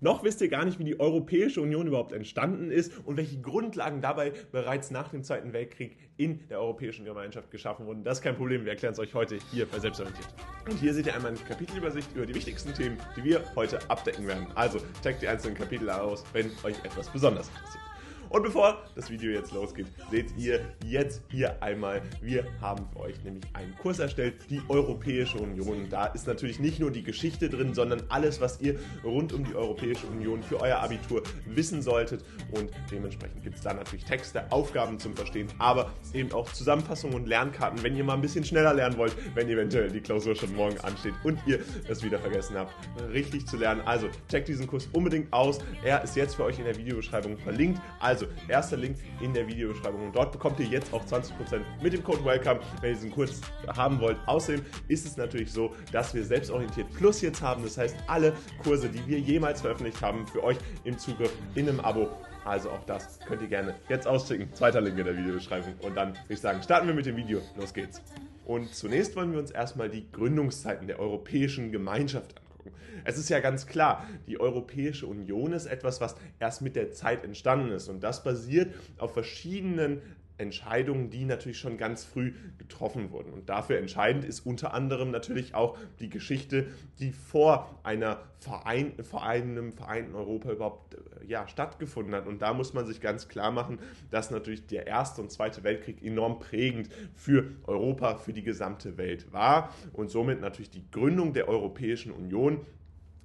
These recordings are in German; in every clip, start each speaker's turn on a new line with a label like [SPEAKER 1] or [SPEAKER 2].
[SPEAKER 1] Noch wisst ihr gar nicht, wie die Europäische Union überhaupt entstanden ist und welche Grundlagen dabei bereits nach dem Zweiten Weltkrieg in der Europäischen Gemeinschaft geschaffen wurden. Das ist kein Problem, wir erklären es euch heute hier bei Selbstorientiert. Und hier seht ihr einmal eine Kapitelübersicht über die wichtigsten Themen, die wir heute abdecken werden. Also checkt die einzelnen Kapitel aus, wenn euch etwas besonders interessiert. Und bevor das Video jetzt losgeht, seht ihr jetzt hier einmal, wir haben für euch nämlich einen Kurs erstellt, die Europäische Union. Da ist natürlich nicht nur die Geschichte drin, sondern alles, was ihr rund um die Europäische Union für euer Abitur wissen solltet. Und dementsprechend gibt es da natürlich Texte, Aufgaben zum Verstehen, aber eben auch Zusammenfassungen und Lernkarten, wenn ihr mal ein bisschen schneller lernen wollt, wenn eventuell die Klausur schon morgen ansteht und ihr es wieder vergessen habt, richtig zu lernen. Also checkt diesen Kurs unbedingt aus. Er ist jetzt für euch in der Videobeschreibung verlinkt. Also also, erster Link in der Videobeschreibung. Und dort bekommt ihr jetzt auch 20% mit dem Code WELCOME, wenn ihr diesen Kurs haben wollt. Außerdem ist es natürlich so, dass wir Selbstorientiert Plus jetzt haben. Das heißt, alle Kurse, die wir jemals veröffentlicht haben, für euch im Zugriff in einem Abo. Also auch das könnt ihr gerne jetzt auschecken. Zweiter Link in der Videobeschreibung. Und dann würde ich sagen, starten wir mit dem Video. Los geht's. Und zunächst wollen wir uns erstmal die Gründungszeiten der Europäischen Gemeinschaft anschauen angucken. Es ist ja ganz klar, die Europäische Union ist etwas, was erst mit der Zeit entstanden ist und das basiert auf verschiedenen Entscheidungen, die natürlich schon ganz früh getroffen wurden. Und dafür entscheidend ist unter anderem natürlich auch die Geschichte, die vor einer Verein, vor einem vereinten Europa überhaupt äh, ja, stattgefunden hat. Und da muss man sich ganz klar machen, dass natürlich der Erste und Zweite Weltkrieg enorm prägend für Europa, für die gesamte Welt war und somit natürlich die Gründung der Europäischen Union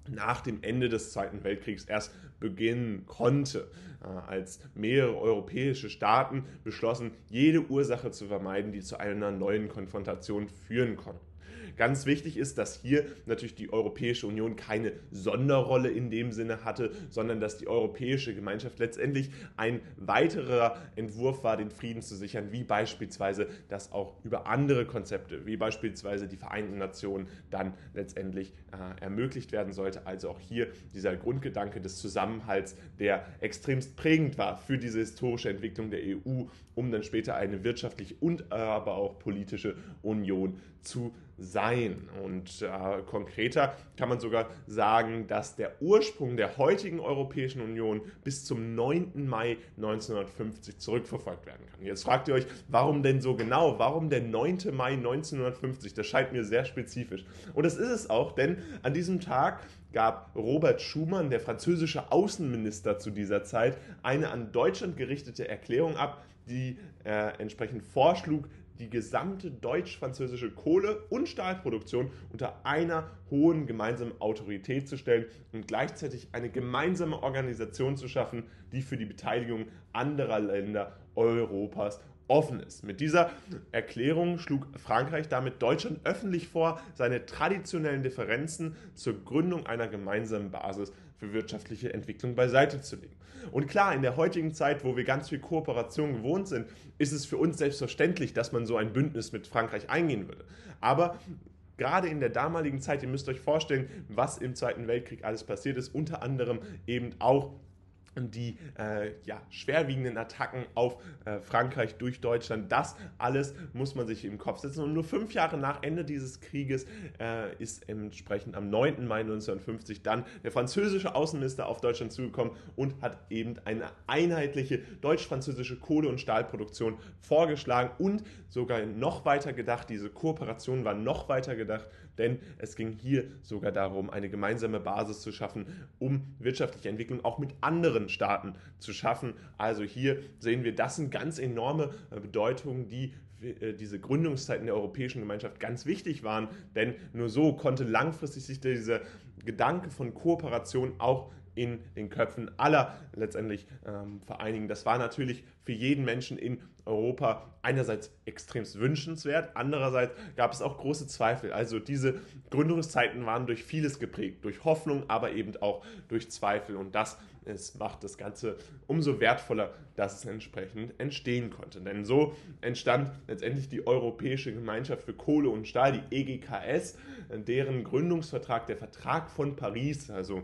[SPEAKER 1] nach dem Ende des Zweiten Weltkriegs erst beginnen konnte, äh, als mehrere europäische Staaten beschlossen, jede Ursache zu vermeiden, die zu einer neuen Konfrontation führen konnte. Ganz wichtig ist, dass hier natürlich die Europäische Union keine Sonderrolle in dem Sinne hatte, sondern dass die Europäische Gemeinschaft letztendlich ein weiterer Entwurf war, den Frieden zu sichern, wie beispielsweise das auch über andere Konzepte, wie beispielsweise die Vereinten Nationen dann letztendlich äh, ermöglicht werden sollte. Also auch hier dieser Grundgedanke des Zusammenhalts, der extremst prägend war für diese historische Entwicklung der EU, um dann später eine wirtschaftliche und aber auch politische Union zu sein. Und äh, konkreter kann man sogar sagen, dass der Ursprung der heutigen Europäischen Union bis zum 9. Mai 1950 zurückverfolgt werden kann. Jetzt fragt ihr euch, warum denn so genau? Warum der 9. Mai 1950? Das scheint mir sehr spezifisch. Und das ist es auch, denn an diesem Tag gab Robert Schumann, der französische Außenminister zu dieser Zeit, eine an Deutschland gerichtete Erklärung ab, die äh, entsprechend vorschlug, die gesamte deutsch-französische Kohle- und Stahlproduktion unter einer hohen gemeinsamen Autorität zu stellen und gleichzeitig eine gemeinsame Organisation zu schaffen, die für die Beteiligung anderer Länder Europas offen ist. Mit dieser Erklärung schlug Frankreich damit Deutschland öffentlich vor, seine traditionellen Differenzen zur Gründung einer gemeinsamen Basis für wirtschaftliche Entwicklung beiseite zu legen. Und klar, in der heutigen Zeit, wo wir ganz viel Kooperation gewohnt sind, ist es für uns selbstverständlich, dass man so ein Bündnis mit Frankreich eingehen würde. Aber gerade in der damaligen Zeit, ihr müsst euch vorstellen, was im Zweiten Weltkrieg alles passiert ist, unter anderem eben auch die äh, ja, schwerwiegenden Attacken auf äh, Frankreich durch Deutschland. Das alles muss man sich im Kopf setzen. Und nur fünf Jahre nach Ende dieses Krieges äh, ist entsprechend am 9. Mai 1950 dann der französische Außenminister auf Deutschland zugekommen und hat eben eine einheitliche deutsch-französische Kohle- und Stahlproduktion vorgeschlagen und sogar noch weiter gedacht. Diese Kooperation war noch weiter gedacht, denn es ging hier sogar darum, eine gemeinsame Basis zu schaffen, um wirtschaftliche Entwicklung auch mit anderen anderen Staaten zu schaffen. Also hier sehen wir, das sind ganz enorme äh, Bedeutungen, die äh, diese Gründungszeiten der Europäischen Gemeinschaft ganz wichtig waren, denn nur so konnte langfristig sich dieser Gedanke von Kooperation auch in den Köpfen aller letztendlich ähm, vereinigen. Das war natürlich für jeden Menschen in Europa einerseits extremst wünschenswert, andererseits gab es auch große Zweifel. Also diese Gründungszeiten waren durch vieles geprägt, durch Hoffnung, aber eben auch durch Zweifel und das es macht das Ganze umso wertvoller, dass es entsprechend entstehen konnte. Denn so entstand letztendlich die Europäische Gemeinschaft für Kohle und Stahl, die EGKS, deren Gründungsvertrag, der Vertrag von Paris, also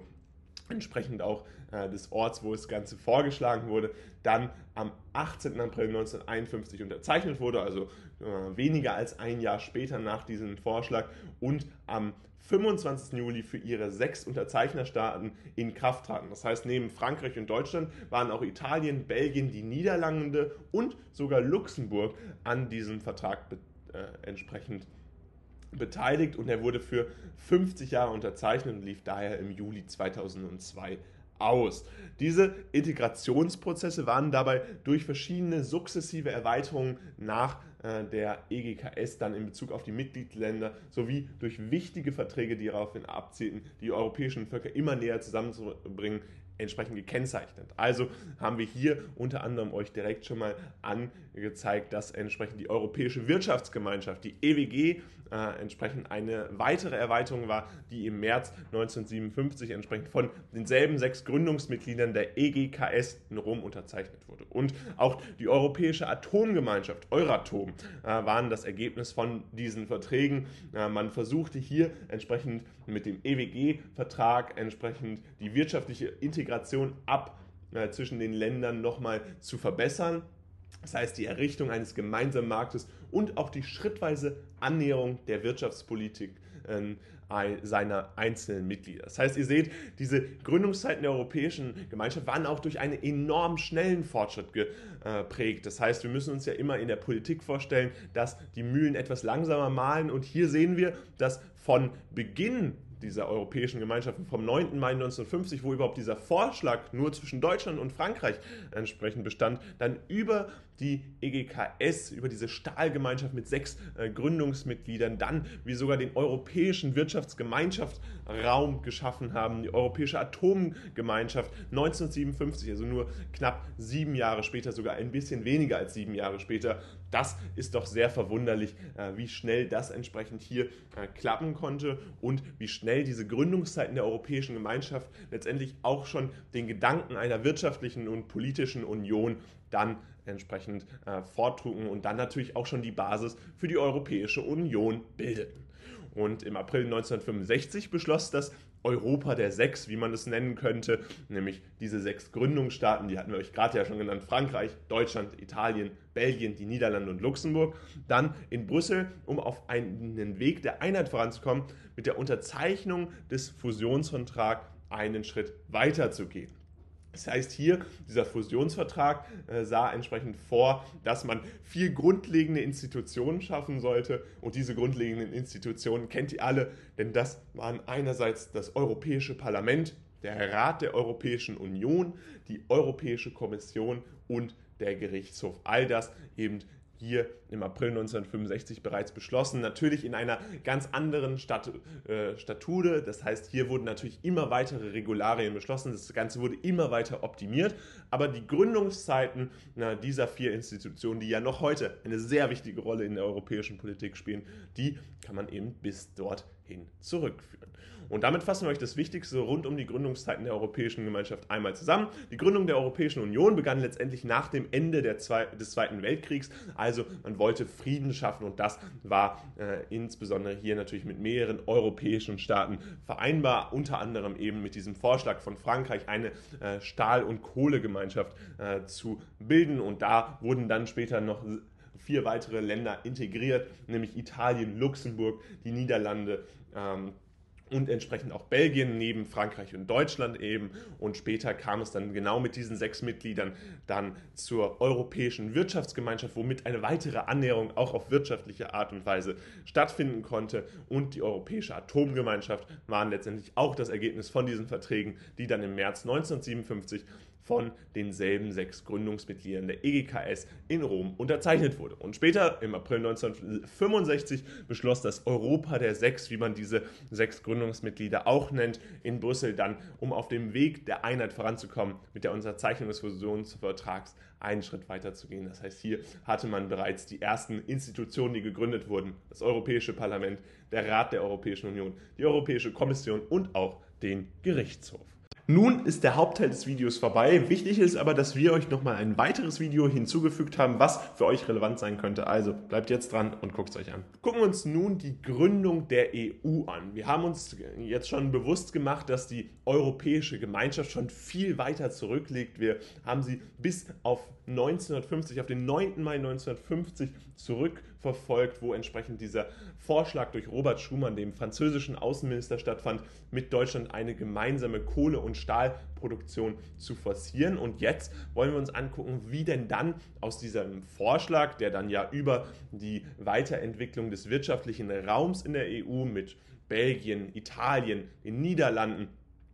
[SPEAKER 1] entsprechend auch äh, des Orts, wo das Ganze vorgeschlagen wurde, dann am 18. April 1951 unterzeichnet wurde, also äh, weniger als ein Jahr später nach diesem Vorschlag und am 25. Juli für ihre sechs Unterzeichnerstaaten in Kraft traten. Das heißt, neben Frankreich und Deutschland waren auch Italien, Belgien, die Niederlande und sogar Luxemburg an diesem Vertrag äh, entsprechend beteiligt und er wurde für 50 Jahre unterzeichnet und lief daher im Juli 2002 aus. Diese Integrationsprozesse waren dabei durch verschiedene sukzessive Erweiterungen nach äh, der EGKS dann in Bezug auf die Mitgliedsländer sowie durch wichtige Verträge, die daraufhin abzielten, die europäischen Völker immer näher zusammenzubringen, entsprechend gekennzeichnet. Also haben wir hier unter anderem euch direkt schon mal angezeigt, dass entsprechend die Europäische Wirtschaftsgemeinschaft, die EWG, äh, entsprechend eine weitere Erweiterung war, die im März 1957 entsprechend von denselben sechs Gründungsmitgliedern der EGKS in Rom unterzeichnet wurde. Und auch die Europäische Atomgemeinschaft, Euratom, äh, waren das Ergebnis von diesen Verträgen. Äh, man versuchte hier entsprechend mit dem EWG-Vertrag entsprechend die wirtschaftliche Integration ab äh, zwischen den Ländern nochmal zu verbessern. Das heißt, die Errichtung eines gemeinsamen Marktes und auch die schrittweise Annäherung der Wirtschaftspolitik äh, seiner einzelnen Mitglieder. Das heißt, ihr seht, diese Gründungszeiten der Europäischen Gemeinschaft waren auch durch einen enorm schnellen Fortschritt geprägt. Das heißt, wir müssen uns ja immer in der Politik vorstellen, dass die Mühlen etwas langsamer malen und hier sehen wir, dass von Beginn dieser Europäischen Gemeinschaften vom 9. Mai 1950, wo überhaupt dieser Vorschlag nur zwischen Deutschland und Frankreich entsprechend bestand, dann über die EGKS, über diese Stahlgemeinschaft mit sechs äh, Gründungsmitgliedern, dann wie sogar den Europäischen Wirtschaftsgemeinschaftsraum geschaffen haben, die Europäische Atomgemeinschaft 1957, also nur knapp sieben Jahre später, sogar ein bisschen weniger als sieben Jahre später. Das ist doch sehr verwunderlich, äh, wie schnell das entsprechend hier äh, klappen konnte und wie schnell diese Gründungszeiten der Europäischen Gemeinschaft letztendlich auch schon den Gedanken einer wirtschaftlichen und politischen Union dann entsprechend äh, forttrugen und dann natürlich auch schon die Basis für die Europäische Union bildeten. Und im April 1965 beschloss das Europa der Sechs, wie man es nennen könnte, nämlich diese sechs Gründungsstaaten, die hatten wir euch gerade ja schon genannt, Frankreich, Deutschland, Italien, Belgien, die Niederlande und Luxemburg, dann in Brüssel, um auf einen Weg der Einheit voranzukommen, mit der Unterzeichnung des Fusionsvertrags einen Schritt weiter zu gehen. Das heißt hier, dieser Fusionsvertrag äh, sah entsprechend vor, dass man vier grundlegende Institutionen schaffen sollte. Und diese grundlegenden Institutionen kennt ihr alle, denn das waren einerseits das Europäische Parlament, der Rat der Europäischen Union, die Europäische Kommission und der Gerichtshof. All das eben hier im April 1965 bereits beschlossen. Natürlich in einer ganz anderen Stat äh, Statute. Das heißt, hier wurden natürlich immer weitere Regularien beschlossen. Das Ganze wurde immer weiter optimiert. Aber die Gründungszeiten na, dieser vier Institutionen, die ja noch heute eine sehr wichtige Rolle in der europäischen Politik spielen, die kann man eben bis dorthin zurückführen. Und damit fassen wir euch das Wichtigste rund um die Gründungszeiten der Europäischen Gemeinschaft einmal zusammen. Die Gründung der Europäischen Union begann letztendlich nach dem Ende Zwei des Zweiten Weltkriegs. Also man wollte Frieden schaffen und das war äh, insbesondere hier natürlich mit mehreren europäischen Staaten vereinbar, unter anderem eben mit diesem Vorschlag von Frankreich, eine äh, Stahl- und Kohlegemeinschaft äh, zu bilden. Und da wurden dann später noch vier weitere Länder integriert, nämlich Italien, Luxemburg, die Niederlande, ähm, und entsprechend auch Belgien neben Frankreich und Deutschland eben. Und später kam es dann genau mit diesen sechs Mitgliedern dann zur Europäischen Wirtschaftsgemeinschaft, womit eine weitere Annäherung auch auf wirtschaftliche Art und Weise stattfinden konnte. Und die Europäische Atomgemeinschaft waren letztendlich auch das Ergebnis von diesen Verträgen, die dann im März 1957 von denselben sechs Gründungsmitgliedern der EGKS in Rom unterzeichnet wurde. Und später, im April 1965, beschloss das Europa der Sechs, wie man diese sechs Gründungsmitglieder auch nennt, in Brüssel dann, um auf dem Weg der Einheit voranzukommen, mit der Unterzeichnung des Fusionsvertrags einen Schritt weiter zu gehen. Das heißt, hier hatte man bereits die ersten Institutionen, die gegründet wurden, das Europäische Parlament, der Rat der Europäischen Union, die Europäische Kommission und auch den Gerichtshof. Nun ist der Hauptteil des Videos vorbei. Wichtig ist aber, dass wir euch nochmal ein weiteres Video hinzugefügt haben, was für euch relevant sein könnte. Also bleibt jetzt dran und guckt es euch an. Gucken wir uns nun die Gründung der EU an. Wir haben uns jetzt schon bewusst gemacht, dass die europäische Gemeinschaft schon viel weiter zurückliegt. Wir haben sie bis auf 1950, auf den 9. Mai 1950 zurückverfolgt, wo entsprechend dieser Vorschlag durch Robert Schumann, dem französischen Außenminister, stattfand, mit Deutschland eine gemeinsame Kohle- und Stahlproduktion zu forcieren. Und jetzt wollen wir uns angucken, wie denn dann aus diesem Vorschlag, der dann ja über die Weiterentwicklung des wirtschaftlichen Raums in der EU mit Belgien, Italien, den Niederlanden,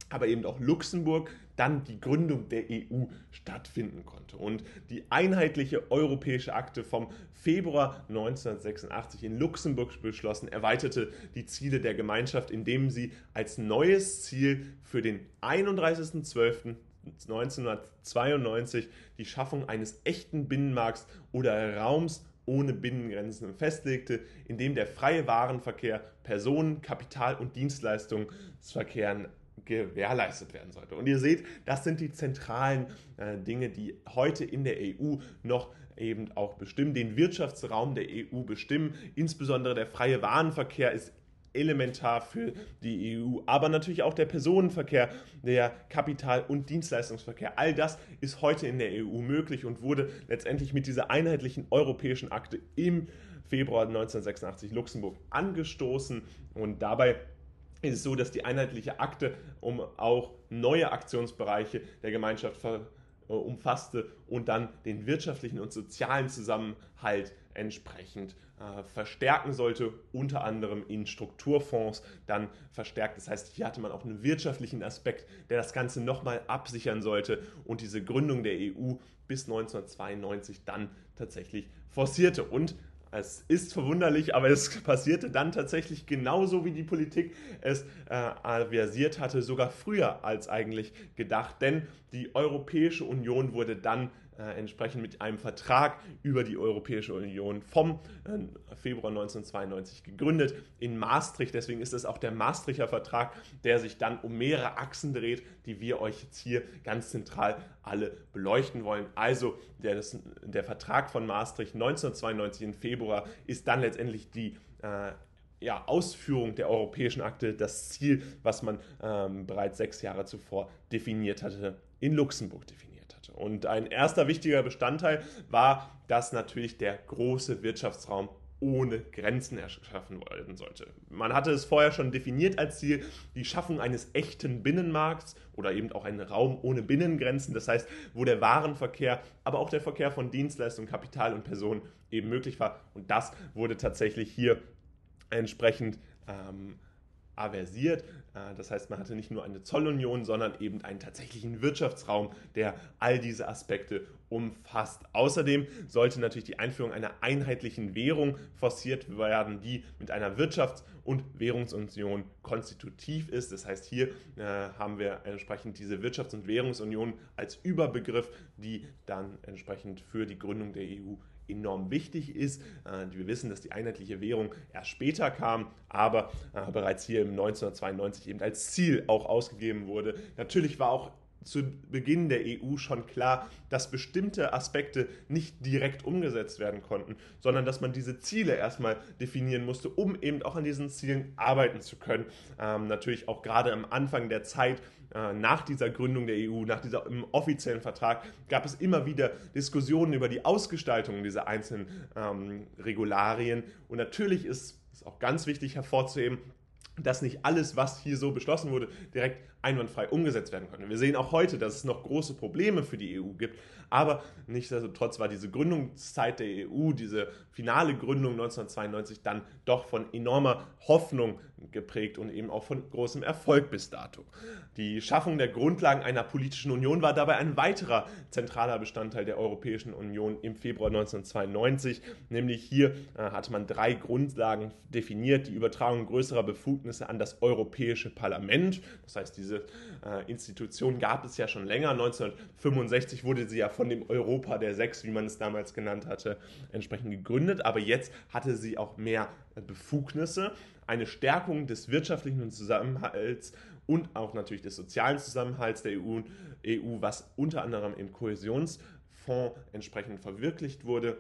[SPEAKER 1] aber eben auch Luxemburg dann die Gründung der EU stattfinden konnte. Und die einheitliche europäische Akte vom Februar 1986 in Luxemburg beschlossen, erweiterte die Ziele der Gemeinschaft, indem sie als neues Ziel für den 31.12.1992 die Schaffung eines echten Binnenmarkts oder Raums ohne Binnengrenzen festlegte, in dem der freie Warenverkehr, Personen-, Kapital- und Dienstleistungsverkehren gewährleistet werden sollte. Und ihr seht, das sind die zentralen äh, Dinge, die heute in der EU noch eben auch bestimmen, den Wirtschaftsraum der EU bestimmen. Insbesondere der freie Warenverkehr ist elementar für die EU, aber natürlich auch der Personenverkehr, der Kapital- und Dienstleistungsverkehr. All das ist heute in der EU möglich und wurde letztendlich mit dieser einheitlichen europäischen Akte im Februar 1986 Luxemburg angestoßen und dabei ist es so, dass die einheitliche Akte um auch neue Aktionsbereiche der Gemeinschaft äh, umfasste und dann den wirtschaftlichen und sozialen Zusammenhalt entsprechend äh, verstärken sollte, unter anderem in Strukturfonds dann verstärkt. Das heißt, hier hatte man auch einen wirtschaftlichen Aspekt, der das Ganze nochmal absichern sollte und diese Gründung der EU bis 1992 dann tatsächlich forcierte. Und es ist verwunderlich, aber es passierte dann tatsächlich genauso, wie die Politik es äh, versiert hatte, sogar früher als eigentlich gedacht. Denn die Europäische Union wurde dann äh, entsprechend mit einem Vertrag über die Europäische Union vom äh, Februar 1992 gegründet in Maastricht. Deswegen ist es auch der Maastrichter Vertrag, der sich dann um mehrere Achsen dreht, die wir euch jetzt hier ganz zentral alle beleuchten wollen. Also der, das, der Vertrag von Maastricht 1992 im Februar ist dann letztendlich die äh, ja, Ausführung der europäischen Akte, das Ziel, was man ähm, bereits sechs Jahre zuvor definiert hatte, in Luxemburg definiert. Und ein erster wichtiger Bestandteil war, dass natürlich der große Wirtschaftsraum ohne Grenzen erschaffen werden sollte. Man hatte es vorher schon definiert als Ziel, die Schaffung eines echten Binnenmarkts oder eben auch einen Raum ohne Binnengrenzen, das heißt, wo der Warenverkehr, aber auch der Verkehr von Dienstleistungen, Kapital und Personen eben möglich war. Und das wurde tatsächlich hier entsprechend ähm, aversiert. Äh, das heißt, man hatte nicht nur eine Zollunion, sondern eben einen tatsächlichen Wirtschaftsraum, der all diese Aspekte umfasst. Außerdem sollte natürlich die Einführung einer einheitlichen Währung forciert werden, die mit einer Wirtschafts- und Währungsunion konstitutiv ist. Das heißt, hier äh, haben wir entsprechend diese Wirtschafts- und Währungsunion als Überbegriff, die dann entsprechend für die Gründung der EU enorm wichtig ist. Äh, wir wissen, dass die einheitliche Währung erst später kam, aber äh, bereits hier im 1992 eben als Ziel auch ausgegeben wurde. Natürlich war auch zu Beginn der EU schon klar, dass bestimmte Aspekte nicht direkt umgesetzt werden konnten, sondern dass man diese Ziele erstmal definieren musste, um eben auch an diesen Zielen arbeiten zu können. Ähm, natürlich auch gerade am Anfang der Zeit nach dieser Gründung der EU, nach diesem offiziellen Vertrag, gab es immer wieder Diskussionen über die Ausgestaltung dieser einzelnen ähm, Regularien. Und natürlich ist es auch ganz wichtig hervorzuheben, dass nicht alles, was hier so beschlossen wurde, direkt einwandfrei umgesetzt werden konnte. Wir sehen auch heute, dass es noch große Probleme für die EU gibt, aber nichtsdestotrotz war diese Gründungszeit der EU, diese finale Gründung 1992 dann doch von enormer Hoffnung geprägt und eben auch von großem Erfolg bis dato. Die Schaffung der Grundlagen einer politischen Union war dabei ein weiterer zentraler Bestandteil der Europäischen Union im Februar 1992, nämlich hier äh, hatte man drei Grundlagen definiert, die Übertragung größerer Befugnisse an das Europäische Parlament, das heißt diese äh, Institution gab es ja schon länger, 1965 wurde sie ja von dem Europa der Sechs, wie man es damals genannt hatte, entsprechend gegründet, aber jetzt hatte sie auch mehr Befugnisse, eine Stärkung des wirtschaftlichen Zusammenhalts und auch natürlich des sozialen Zusammenhalts der EU, EU was unter anderem im Kohäsionsfonds entsprechend verwirklicht wurde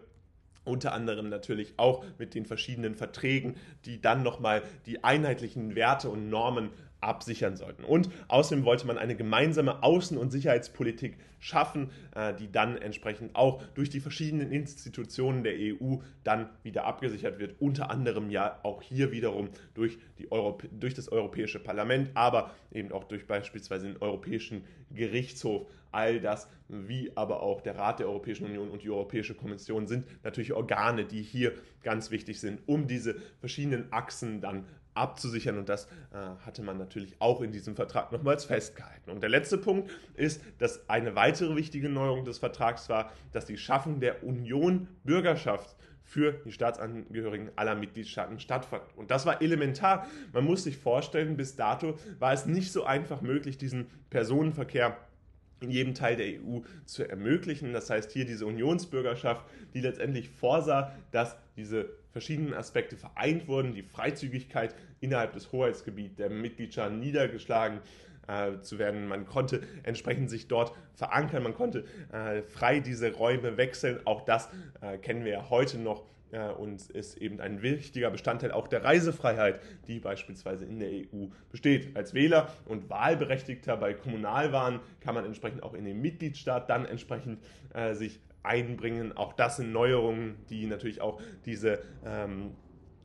[SPEAKER 1] unter anderem natürlich auch mit den verschiedenen Verträgen, die dann nochmal die einheitlichen Werte und Normen absichern sollten. Und außerdem wollte man eine gemeinsame Außen- und Sicherheitspolitik schaffen, äh, die dann entsprechend auch durch die verschiedenen Institutionen der EU dann wieder abgesichert wird. Unter anderem ja auch hier wiederum durch, die Europä durch das Europäische Parlament, aber eben auch durch beispielsweise den Europäischen Gerichtshof. All das, wie aber auch der Rat der Europäischen Union und die Europäische Kommission sind natürlich Organe, die hier ganz wichtig sind, um diese verschiedenen Achsen dann abzusichern und das äh, hatte man natürlich auch in diesem Vertrag nochmals festgehalten. Und der letzte Punkt ist, dass eine weitere wichtige Neuerung des Vertrags war, dass die Schaffung der Union Bürgerschaft für die Staatsangehörigen aller Mitgliedstaaten stattfand. Und das war elementar. Man muss sich vorstellen, bis dato war es nicht so einfach möglich, diesen Personenverkehr in jedem Teil der EU zu ermöglichen. Das heißt, hier diese Unionsbürgerschaft, die letztendlich vorsah, dass diese verschiedenen Aspekte vereint wurden, die Freizügigkeit innerhalb des Hoheitsgebiets der Mitgliedstaaten niedergeschlagen äh, zu werden. Man konnte entsprechend sich dort verankern, man konnte äh, frei diese Räume wechseln. Auch das äh, kennen wir ja heute noch äh, und ist eben ein wichtiger Bestandteil auch der Reisefreiheit, die beispielsweise in der EU besteht. Als Wähler und Wahlberechtigter bei Kommunalwahlen kann man entsprechend auch in den Mitgliedstaat dann entsprechend äh, sich einbringen. Auch das sind Neuerungen, die natürlich auch diese, ähm,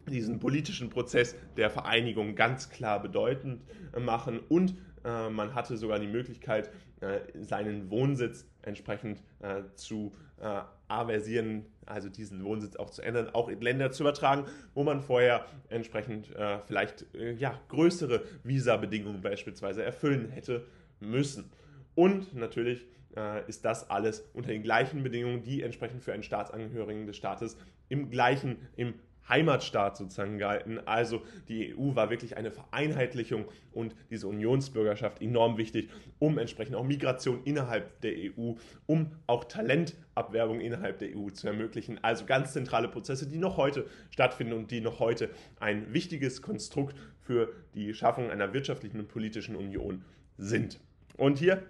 [SPEAKER 1] diesen politischen Prozess der Vereinigung ganz klar bedeutend äh, machen. Und äh, man hatte sogar die Möglichkeit, äh, seinen Wohnsitz entsprechend äh, zu äh, aversieren, also diesen Wohnsitz auch zu ändern, auch in Länder zu übertragen, wo man vorher entsprechend äh, vielleicht ja, größere Visabedingungen beispielsweise erfüllen hätte müssen. Und natürlich äh, ist das alles unter den gleichen Bedingungen, die entsprechend für einen Staatsangehörigen des Staates im gleichen, im Heimatstaat sozusagen gehalten. Also die EU war wirklich eine Vereinheitlichung und diese Unionsbürgerschaft enorm wichtig, um entsprechend auch Migration innerhalb der EU, um auch Talentabwerbung innerhalb der EU zu ermöglichen. Also ganz zentrale Prozesse, die noch heute stattfinden und die noch heute ein wichtiges Konstrukt für die Schaffung einer wirtschaftlichen und politischen Union sind. Und hier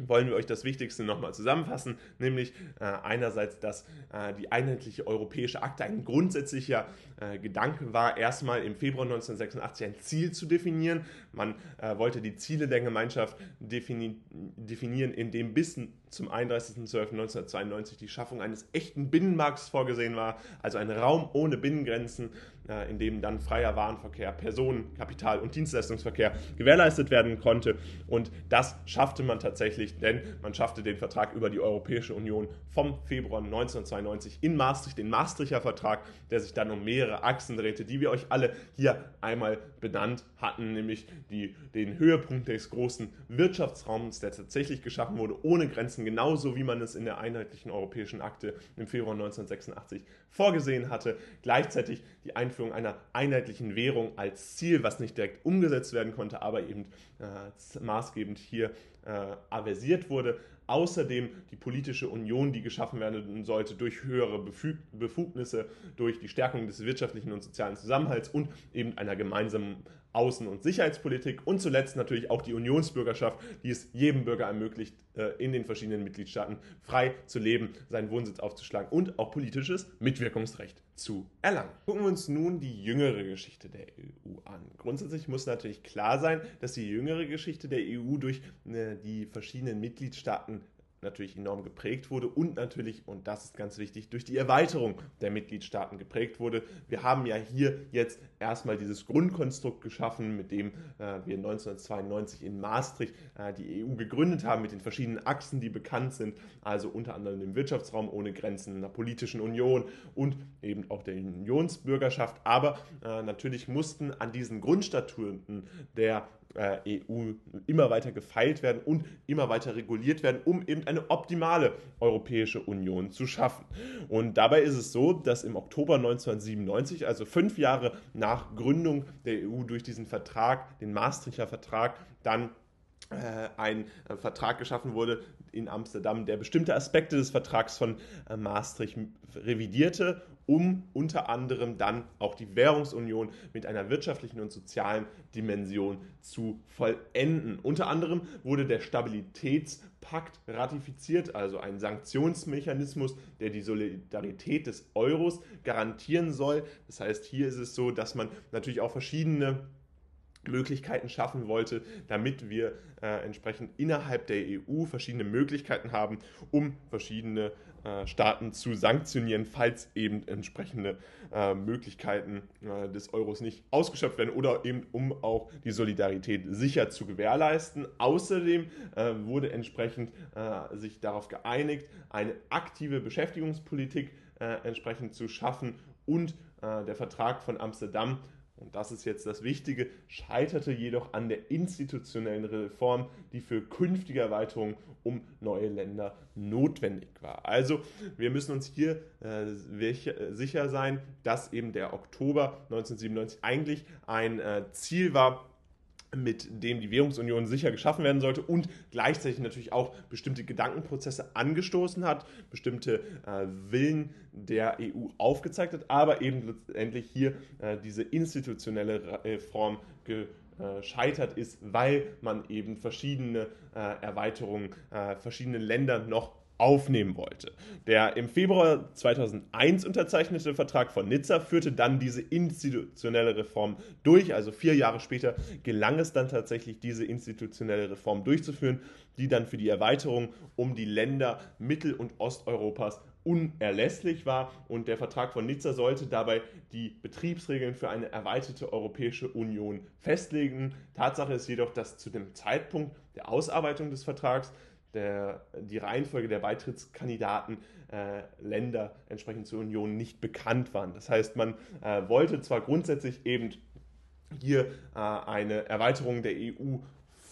[SPEAKER 1] wollen wir euch das Wichtigste nochmal zusammenfassen, nämlich äh, einerseits, dass äh, die einheitliche europäische Akte ein grundsätzlicher äh, Gedanke war, erstmal im Februar 1986 ein Ziel zu definieren. Man äh, wollte die Ziele der Gemeinschaft defini definieren, indem bis zum 31.12.1992 die Schaffung eines echten Binnenmarkts vorgesehen war, also ein Raum ohne Binnengrenzen, äh, in dem dann freier Warenverkehr, Personen-, Kapital- und Dienstleistungsverkehr gewährleistet werden konnte. Und das schaffte man tatsächlich, denn man schaffte den Vertrag über die Europäische Union vom Februar 1992 in Maastricht, den Maastrichter Vertrag, der sich dann um mehrere Achsen drehte, die wir euch alle hier einmal benannt hatten, nämlich die, den Höhepunkt des großen Wirtschaftsraums, der tatsächlich geschaffen wurde, ohne Grenzen, genauso wie man es in der einheitlichen europäischen Akte im Februar 1986 vorgesehen hatte. Gleichzeitig die Einführung einer einheitlichen Währung als Ziel, was nicht direkt umgesetzt werden konnte, aber eben äh, maßgebend hier äh, aversiert wurde. Außerdem die politische Union, die geschaffen werden sollte durch höhere Befugnisse, durch die Stärkung des wirtschaftlichen und sozialen Zusammenhalts und eben einer gemeinsamen Außen- und Sicherheitspolitik und zuletzt natürlich auch die Unionsbürgerschaft, die es jedem Bürger ermöglicht, äh, in den verschiedenen Mitgliedstaaten frei zu leben, seinen Wohnsitz aufzuschlagen und auch politisches Mitwirkungsrecht zu erlangen. Gucken wir uns nun die jüngere Geschichte der EU an. Grundsätzlich muss natürlich klar sein, dass die jüngere Geschichte der EU durch äh, die verschiedenen Mitgliedstaaten natürlich enorm geprägt wurde und natürlich, und das ist ganz wichtig, durch die Erweiterung der Mitgliedstaaten geprägt wurde. Wir haben ja hier jetzt erstmal dieses Grundkonstrukt geschaffen, mit dem äh, wir 1992 in Maastricht äh, die EU gegründet haben, mit den verschiedenen Achsen, die bekannt sind, also unter anderem dem Wirtschaftsraum ohne Grenzen, einer politischen Union und eben auch der Unionsbürgerschaft. Aber äh, natürlich mussten an diesen Grundstatuten der EU immer weiter gefeilt werden und immer weiter reguliert werden, um eben eine optimale Europäische Union zu schaffen. Und dabei ist es so, dass im Oktober 1997, also fünf Jahre nach Gründung der EU durch diesen Vertrag, den Maastrichter Vertrag, dann äh, ein äh, Vertrag geschaffen wurde in Amsterdam, der bestimmte Aspekte des Vertrags von äh, Maastricht revidierte, um unter anderem dann auch die Währungsunion mit einer wirtschaftlichen und sozialen Dimension zu vollenden. Unter anderem wurde der Stabilitätspakt ratifiziert, also ein Sanktionsmechanismus, der die Solidarität des Euros garantieren soll. Das heißt, hier ist es so, dass man natürlich auch verschiedene Möglichkeiten schaffen wollte, damit wir äh, entsprechend innerhalb der EU verschiedene Möglichkeiten haben, um verschiedene äh, Staaten zu sanktionieren, falls eben entsprechende äh, Möglichkeiten äh, des Euros nicht ausgeschöpft werden oder eben um auch die Solidarität sicher zu gewährleisten. Außerdem äh, wurde entsprechend äh, sich darauf geeinigt, eine aktive Beschäftigungspolitik entsprechend zu schaffen und der Vertrag von Amsterdam und das ist jetzt das Wichtige, scheiterte jedoch an der institutionellen Reform, die für künftige Erweiterungen um neue Länder notwendig war. Also wir müssen uns hier äh, sicher sein, dass eben der Oktober 1997 eigentlich ein äh, Ziel war, mit dem die Währungsunion sicher geschaffen werden sollte und gleichzeitig natürlich auch bestimmte Gedankenprozesse angestoßen hat, bestimmte äh, Willen der EU aufgezeigt hat, aber eben letztendlich hier äh, diese institutionelle Reform gescheitert ist, weil man eben verschiedene äh, Erweiterungen, äh, verschiedene Länder noch aufnehmen wollte. Der im Februar 2001 unterzeichnete Vertrag von Nizza führte dann diese institutionelle Reform durch. Also vier Jahre später gelang es dann tatsächlich, diese institutionelle Reform durchzuführen, die dann für die Erweiterung um die Länder Mittel- und Osteuropas unerlässlich war und der Vertrag von Nizza sollte dabei die Betriebsregeln für eine erweiterte Europäische Union festlegen. Tatsache ist jedoch, dass zu dem Zeitpunkt der Ausarbeitung des Vertrags der, die Reihenfolge der Beitrittskandidaten äh, Länder entsprechend zur Union nicht bekannt waren. Das heißt, man äh, wollte zwar grundsätzlich eben hier äh, eine Erweiterung der EU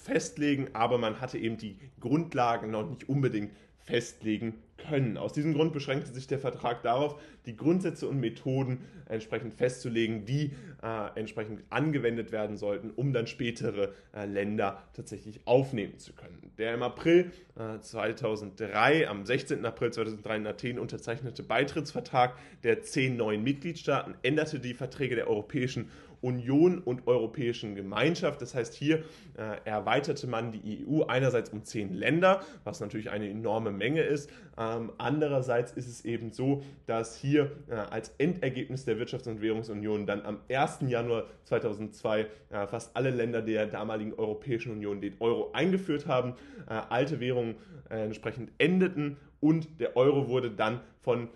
[SPEAKER 1] festlegen, aber man hatte eben die Grundlagen noch nicht unbedingt festlegen können. Aus diesem Grund beschränkte sich der Vertrag darauf, die Grundsätze und Methoden entsprechend festzulegen, die äh, entsprechend angewendet werden sollten, um dann spätere äh, Länder tatsächlich aufnehmen zu können. Der im April äh, 2003, am 16. April 2003 in Athen unterzeichnete Beitrittsvertrag der zehn neuen Mitgliedstaaten änderte die Verträge der Europäischen Union und Europäischen Gemeinschaft. Das heißt, hier äh, erweiterte man die EU einerseits um zehn Länder, was natürlich eine enorme Menge ist. Ähm, andererseits ist es eben so, dass hier äh, als Endergebnis der Wirtschafts- und Währungsunion dann am 1. Januar 2002 äh, fast alle Länder der damaligen Europäischen Union den Euro eingeführt haben, äh, alte Währungen äh, entsprechend endeten und der Euro wurde dann von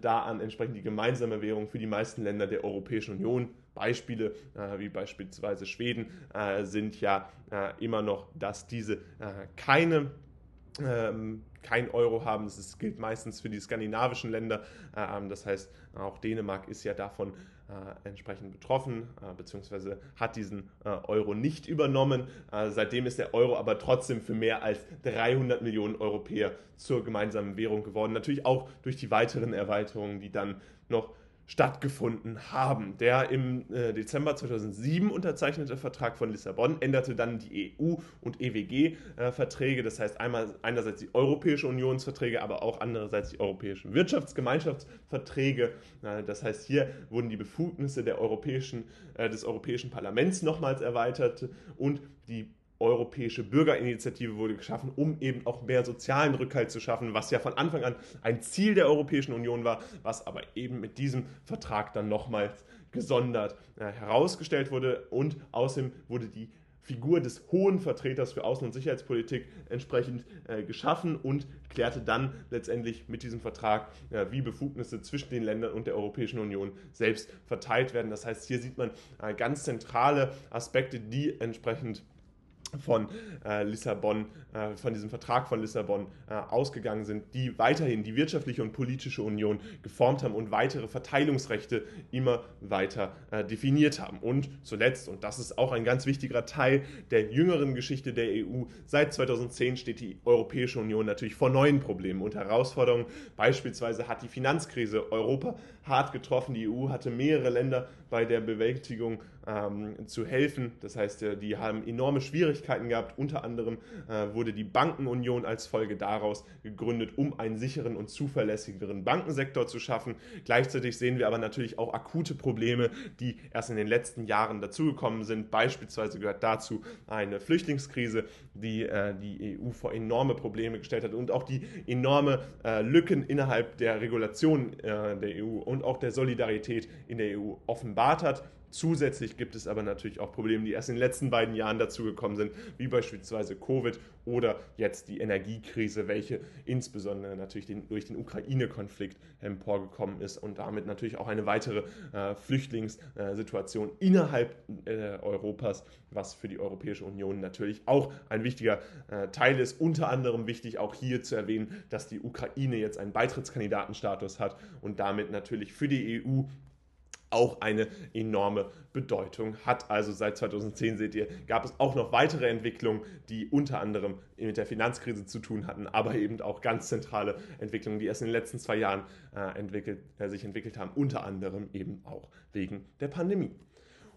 [SPEAKER 1] da an entsprechend die gemeinsame Währung für die meisten Länder der Europäischen Union Beispiele äh, wie beispielsweise Schweden äh, sind ja äh, immer noch, dass diese äh, keine ähm, kein Euro haben. Das gilt meistens für die skandinavischen Länder. Ähm, das heißt, auch Dänemark ist ja davon äh, entsprechend betroffen, äh, beziehungsweise hat diesen Euro nicht übernommen. Seitdem ist der Euro aber trotzdem für mehr als 300 Millionen Europäer zur gemeinsamen Währung geworden. Natürlich auch durch die weiteren Erweiterungen, die dann noch stattgefunden haben. Der im äh, Dezember 2007 unterzeichnete Vertrag von Lissabon änderte dann die EU- und EWG-Verträge, äh, das heißt einmal einerseits die Europäische Unionsverträge, aber auch andererseits die Europäischen Wirtschaftsgemeinschaftsverträge. Äh, das heißt, hier wurden die Befugnisse der Europäischen, äh, des Europäischen Parlaments nochmals erweitert und die Europäische Bürgerinitiative wurde geschaffen, um eben auch mehr sozialen Rückhalt zu schaffen, was ja von Anfang an ein Ziel der Europäischen Union war, was aber eben mit diesem Vertrag dann nochmals gesondert äh, herausgestellt wurde. Und außerdem wurde die Figur des hohen Vertreters für Außen- und Sicherheitspolitik entsprechend äh, geschaffen und klärte dann letztendlich mit diesem Vertrag, äh, wie Befugnisse zwischen den Ländern und der Europäischen Union selbst verteilt werden. Das heißt, hier sieht man äh, ganz zentrale Aspekte, die entsprechend von äh, Lissabon, äh, von diesem Vertrag von Lissabon äh, ausgegangen sind, die weiterhin die wirtschaftliche und politische Union geformt haben und weitere Verteilungsrechte immer weiter äh, definiert haben. Und zuletzt, und das ist auch ein ganz wichtiger Teil der jüngeren Geschichte der EU, seit 2010 steht die Europäische Union natürlich vor neuen Problemen und Herausforderungen. Beispielsweise hat die Finanzkrise Europa hart getroffen. Die EU hatte mehrere Länder bei der Bewältigung ähm, zu helfen. Das heißt, äh, die haben enorme Schwierigkeiten gehabt. Unter anderem äh, wurde die Bankenunion als Folge daraus gegründet, um einen sicheren und zuverlässigeren Bankensektor zu schaffen. Gleichzeitig sehen wir aber natürlich auch akute Probleme, die erst in den letzten Jahren dazugekommen sind. Beispielsweise gehört dazu eine Flüchtlingskrise, die äh, die EU vor enorme Probleme gestellt hat und auch die enorme äh, Lücken innerhalb der Regulation äh, der EU und auch der Solidarität in der EU offenbart. Zusätzlich gibt es aber natürlich auch Probleme, die erst in den letzten beiden Jahren dazugekommen sind, wie beispielsweise Covid oder jetzt die Energiekrise, welche insbesondere natürlich den, durch den Ukraine-Konflikt emporgekommen ist und damit natürlich auch eine weitere äh, Flüchtlingssituation innerhalb äh, Europas, was für die Europäische Union natürlich auch ein wichtiger äh, Teil ist. Unter anderem wichtig auch hier zu erwähnen, dass die Ukraine jetzt einen Beitrittskandidatenstatus hat und damit natürlich für die EU auch eine enorme Bedeutung hat. Also seit 2010 seht ihr, gab es auch noch weitere Entwicklungen, die unter anderem mit der Finanzkrise zu tun hatten, aber eben auch ganz zentrale Entwicklungen, die erst in den letzten zwei Jahren äh, entwickelt, äh, sich entwickelt haben, unter anderem eben auch wegen der Pandemie.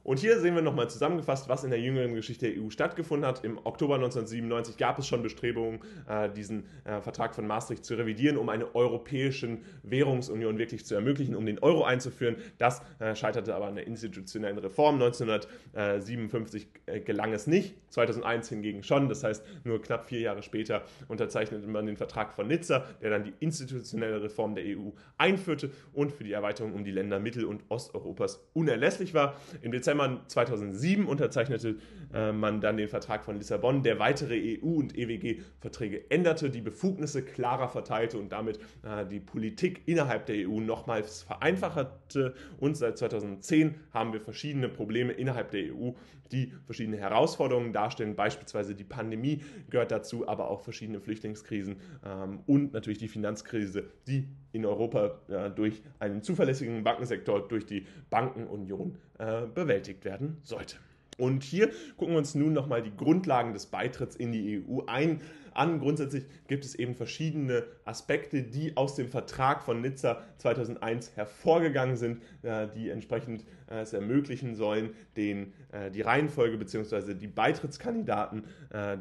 [SPEAKER 1] Und hier sehen wir nochmal zusammengefasst, was in der jüngeren Geschichte der EU stattgefunden hat. Im Oktober 1997 gab es schon Bestrebungen, äh, diesen äh, Vertrag von Maastricht zu revidieren, um eine europäische Währungsunion wirklich zu ermöglichen, um den Euro einzuführen. Das äh, scheiterte aber an der institutionellen Reform. 1957 gelang es nicht, 2001 hingegen schon. Das heißt, nur knapp vier Jahre später unterzeichnete man den Vertrag von Nizza, der dann die institutionelle Reform der EU einführte und für die Erweiterung um die Länder Mittel- und Osteuropas unerlässlich war. Im Dezember Dezember 2007 unterzeichnete äh, man dann den Vertrag von Lissabon, der weitere EU- und EWG-Verträge änderte, die Befugnisse klarer verteilte und damit äh, die Politik innerhalb der EU nochmals vereinfachte. Und seit 2010 haben wir verschiedene Probleme innerhalb der EU, die verschiedene Herausforderungen darstellen. Beispielsweise die Pandemie gehört dazu, aber auch verschiedene Flüchtlingskrisen ähm, und natürlich die Finanzkrise, die in Europa äh, durch einen zuverlässigen Bankensektor, durch die Bankenunion äh, bewältigt werden sollte. Und hier gucken wir uns nun nochmal die Grundlagen des Beitritts in die EU ein, an. Grundsätzlich gibt es eben verschiedene Aspekte, die aus dem Vertrag von Nizza 2001 hervorgegangen sind, äh, die entsprechend äh, es ermöglichen sollen, den, äh, die Reihenfolge bzw. die Beitrittskandidaten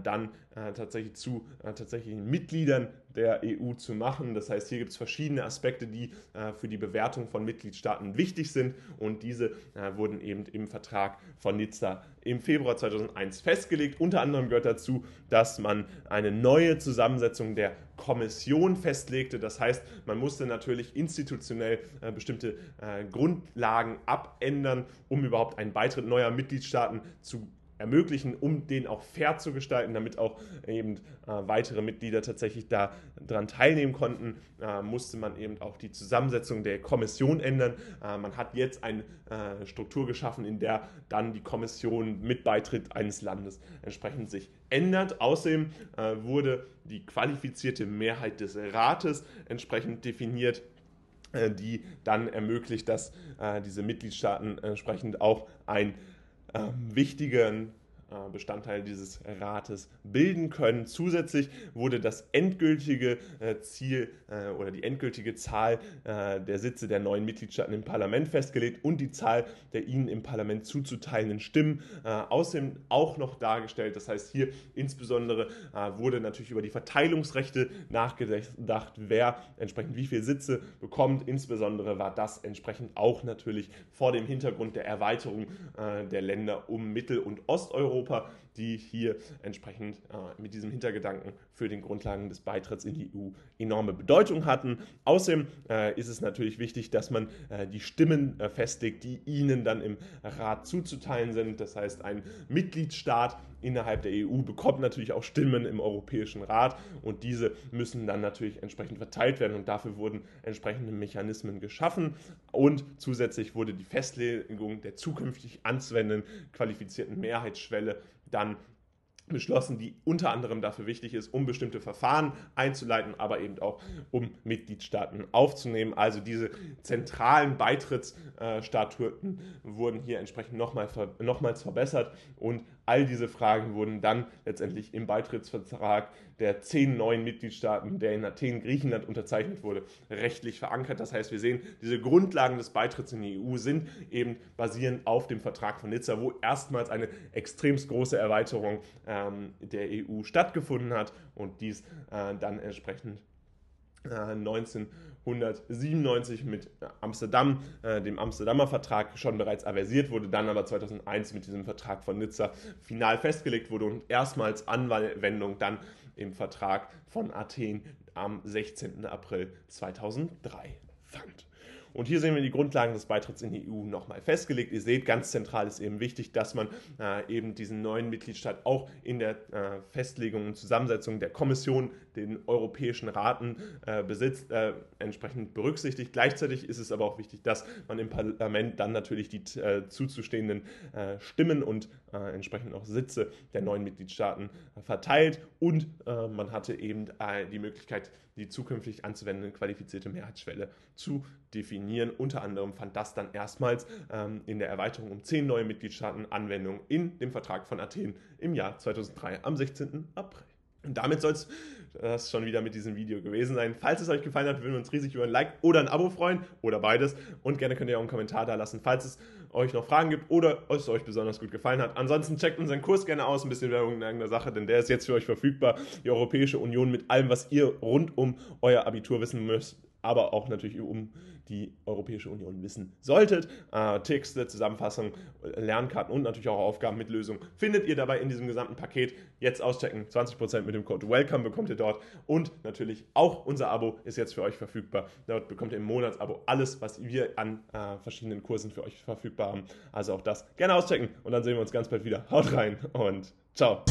[SPEAKER 1] dann tatsächlich zu tatsächlichen Mitgliedern der EU zu machen. Das heißt, hier gibt es verschiedene Aspekte, die für die Bewertung von Mitgliedstaaten wichtig sind und diese wurden eben im Vertrag von Nizza im Februar 2001 festgelegt. Unter anderem gehört dazu, dass man eine neue Zusammensetzung der Kommission festlegte. Das heißt, man musste natürlich institutionell äh, bestimmte äh, Grundlagen abändern, um überhaupt einen Beitritt neuer Mitgliedstaaten zu ermöglichen, um den auch fair zu gestalten, damit auch eben äh, weitere Mitglieder tatsächlich daran teilnehmen konnten, äh, musste man eben auch die Zusammensetzung der Kommission ändern. Äh, man hat jetzt eine äh, Struktur geschaffen, in der dann die Kommission mit Beitritt eines Landes entsprechend sich ändert. Außerdem äh, wurde die qualifizierte Mehrheit des Rates entsprechend definiert äh, die dann ermöglicht, dass diese Mitgliedstaaten entsprechend auch ein ähm, wichtigen Bestandteil dieses Rates bilden können. Zusätzlich wurde das endgültige äh, Ziel äh, oder die endgültige Zahl der Sitze der neuen Mitgliedstaaten im Parlament festgelegt und die Zahl der ihnen im Parlament zuzuteilenden Stimmen außerdem auch noch dargestellt. Das heißt, hier insbesondere wurde natürlich über die Verteilungsrechte nachgedacht, wer entsprechend wie viele Sitze bekommt. Insbesondere war das entsprechend auch natürlich vor dem Hintergrund der Erweiterung der Länder um Mittel- und Osteuropa Europa, die hier entsprechend äh, mit diesem Hintergedanken für den Grundlagen des Beitritts in die EU enorme Bedeutung hatten. Außerdem äh, ist es natürlich wichtig, dass man äh, die Stimmen äh, festlegt, die ihnen dann im Rat zuzuteilen sind. Das heißt, ein Mitgliedstaat innerhalb der EU bekommt natürlich auch Stimmen im Europäischen Rat und diese müssen dann natürlich entsprechend verteilt werden und dafür wurden entsprechende Mechanismen geschaffen und zusätzlich wurde die Festlegung der zukünftig anzuwendenden qualifizierten Mehrheitsschwelle dann beschlossen, die unter anderem dafür wichtig ist, um bestimmte Verfahren einzuleiten, aber eben auch um Mitgliedstaaten aufzunehmen. Also diese zentralen Beitrittsstatuten wurden hier entsprechend nochmal, nochmals verbessert und All diese Fragen wurden dann letztendlich im Beitrittsvertrag der zehn neuen Mitgliedstaaten, der in Athen, Griechenland unterzeichnet wurde, rechtlich verankert. Das heißt, wir sehen, diese Grundlagen des Beitritts in die EU sind eben basierend auf dem Vertrag von Nizza, wo erstmals eine extremst große Erweiterung ähm, der EU stattgefunden hat und dies äh, dann entsprechend 1997 äh, mit Amsterdam, äh, dem Amsterdamer Vertrag, schon bereits aversiert wurde, dann aber 2001 mit diesem Vertrag von Nizza final festgelegt wurde und erstmals Anwendung dann im Vertrag von Athen am 16. April 2003 fand. Und hier sehen wir die Grundlagen des Beitritts in die EU nochmal festgelegt. Ihr seht, ganz zentral ist eben wichtig, dass man äh, eben diesen neuen Mitgliedstaat auch in der äh, Festlegung und Zusammensetzung der Kommission, den europäischen Raten äh, besitzt, äh, entsprechend berücksichtigt. Gleichzeitig ist es aber auch wichtig, dass man im Parlament dann natürlich die äh, zuzustehenden äh, Stimmen und entsprechend auch Sitze der neuen Mitgliedstaaten verteilt und man hatte eben die Möglichkeit, die zukünftig anzuwendende qualifizierte Mehrheitsschwelle zu definieren. Unter anderem fand das dann erstmals ähm, in der Erweiterung um zehn neue Mitgliedstaaten Anwendung in dem Vertrag von Athen im Jahr 2003 am 16. April. Und damit soll es das schon wieder mit diesem Video gewesen sein. Falls es euch gefallen hat, würden wir uns riesig über ein Like oder ein Abo freuen oder beides. Und gerne könnt ihr auch einen Kommentar da lassen, falls es euch noch Fragen gibt oder es euch besonders gut gefallen hat. Ansonsten checkt unseren Kurs gerne aus, ein bisschen Werbung in irgendeiner Sache, denn der ist jetzt für euch verfügbar. Die Europäische Union mit allem, was ihr rund um euer Abitur wissen müsst, aber auch natürlich um die Europäische Union wissen solltet. Äh, Texte, Zusammenfassung, Lernkarten und natürlich auch Aufgaben mit Lösungen findet ihr dabei in diesem gesamten Paket. Jetzt auschecken, 20% mit dem Code WELCOME bekommt ihr dort und natürlich auch unser Abo ist jetzt für euch verfügbar. Dort bekommt ihr im Monatsabo alles, was wir an äh, verschiedenen Kursen für euch verfügbar haben. Also auch das gerne auschecken und dann sehen wir uns ganz bald wieder. Haut rein und ciao.